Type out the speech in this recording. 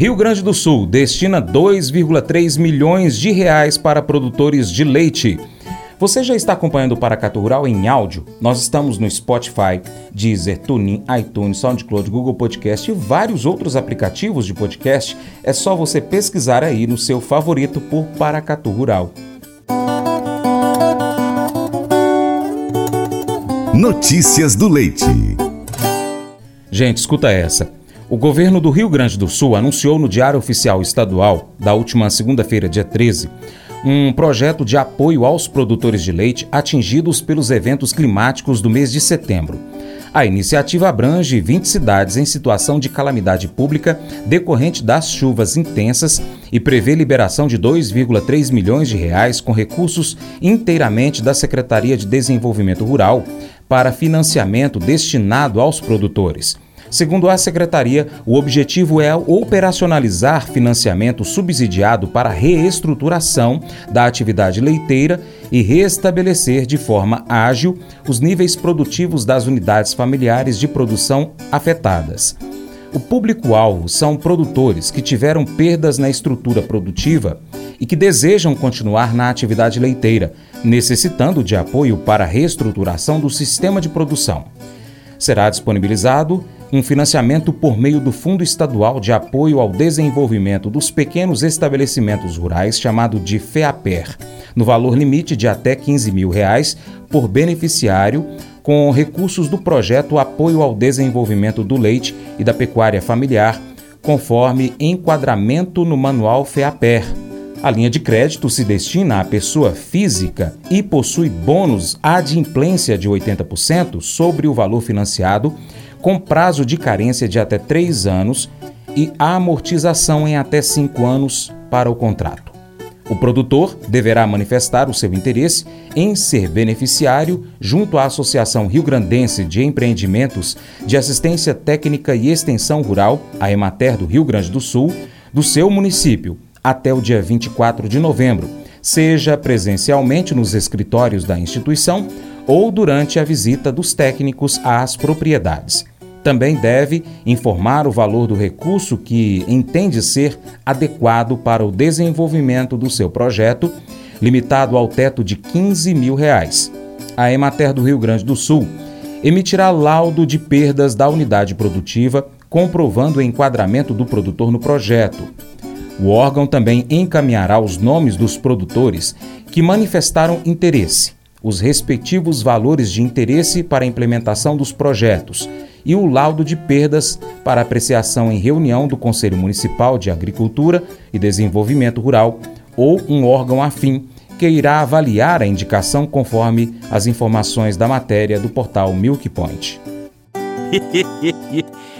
Rio Grande do Sul destina 2,3 milhões de reais para produtores de leite. Você já está acompanhando o Paracatu Rural em áudio? Nós estamos no Spotify, Deezer, TuneIn, iTunes, SoundCloud, Google Podcast e vários outros aplicativos de podcast. É só você pesquisar aí no seu favorito por Paracatu Rural. Notícias do Leite. Gente, escuta essa. O governo do Rio Grande do Sul anunciou no Diário Oficial Estadual, da última segunda-feira, dia 13, um projeto de apoio aos produtores de leite atingidos pelos eventos climáticos do mês de setembro. A iniciativa abrange 20 cidades em situação de calamidade pública decorrente das chuvas intensas e prevê liberação de 2,3 milhões de reais com recursos inteiramente da Secretaria de Desenvolvimento Rural para financiamento destinado aos produtores. Segundo a secretaria, o objetivo é operacionalizar financiamento subsidiado para reestruturação da atividade leiteira e restabelecer de forma ágil os níveis produtivos das unidades familiares de produção afetadas. O público-alvo são produtores que tiveram perdas na estrutura produtiva e que desejam continuar na atividade leiteira, necessitando de apoio para a reestruturação do sistema de produção. Será disponibilizado um financiamento por meio do Fundo Estadual de Apoio ao Desenvolvimento dos Pequenos Estabelecimentos Rurais, chamado de FEAPER, no valor limite de até 15 mil reais por beneficiário, com recursos do projeto Apoio ao Desenvolvimento do Leite e da Pecuária Familiar, conforme enquadramento no Manual FEAPER. A linha de crédito se destina à pessoa física e possui bônus adimplência de 80% sobre o valor financiado com prazo de carência de até três anos e amortização em até cinco anos para o contrato. O produtor deverá manifestar o seu interesse em ser beneficiário junto à Associação Rio Grandense de Empreendimentos de Assistência Técnica e Extensão Rural, a Emater do Rio Grande do Sul, do seu município, até o dia 24 de novembro, seja presencialmente nos escritórios da instituição ou durante a visita dos técnicos às propriedades. Também deve informar o valor do recurso que entende ser adequado para o desenvolvimento do seu projeto, limitado ao teto de 15 mil reais. A Emater do Rio Grande do Sul emitirá laudo de perdas da unidade produtiva, comprovando o enquadramento do produtor no projeto. O órgão também encaminhará os nomes dos produtores que manifestaram interesse, os respectivos valores de interesse para a implementação dos projetos e o laudo de perdas para apreciação em reunião do Conselho Municipal de Agricultura e Desenvolvimento Rural ou um órgão afim que irá avaliar a indicação conforme as informações da matéria do portal Milk Point.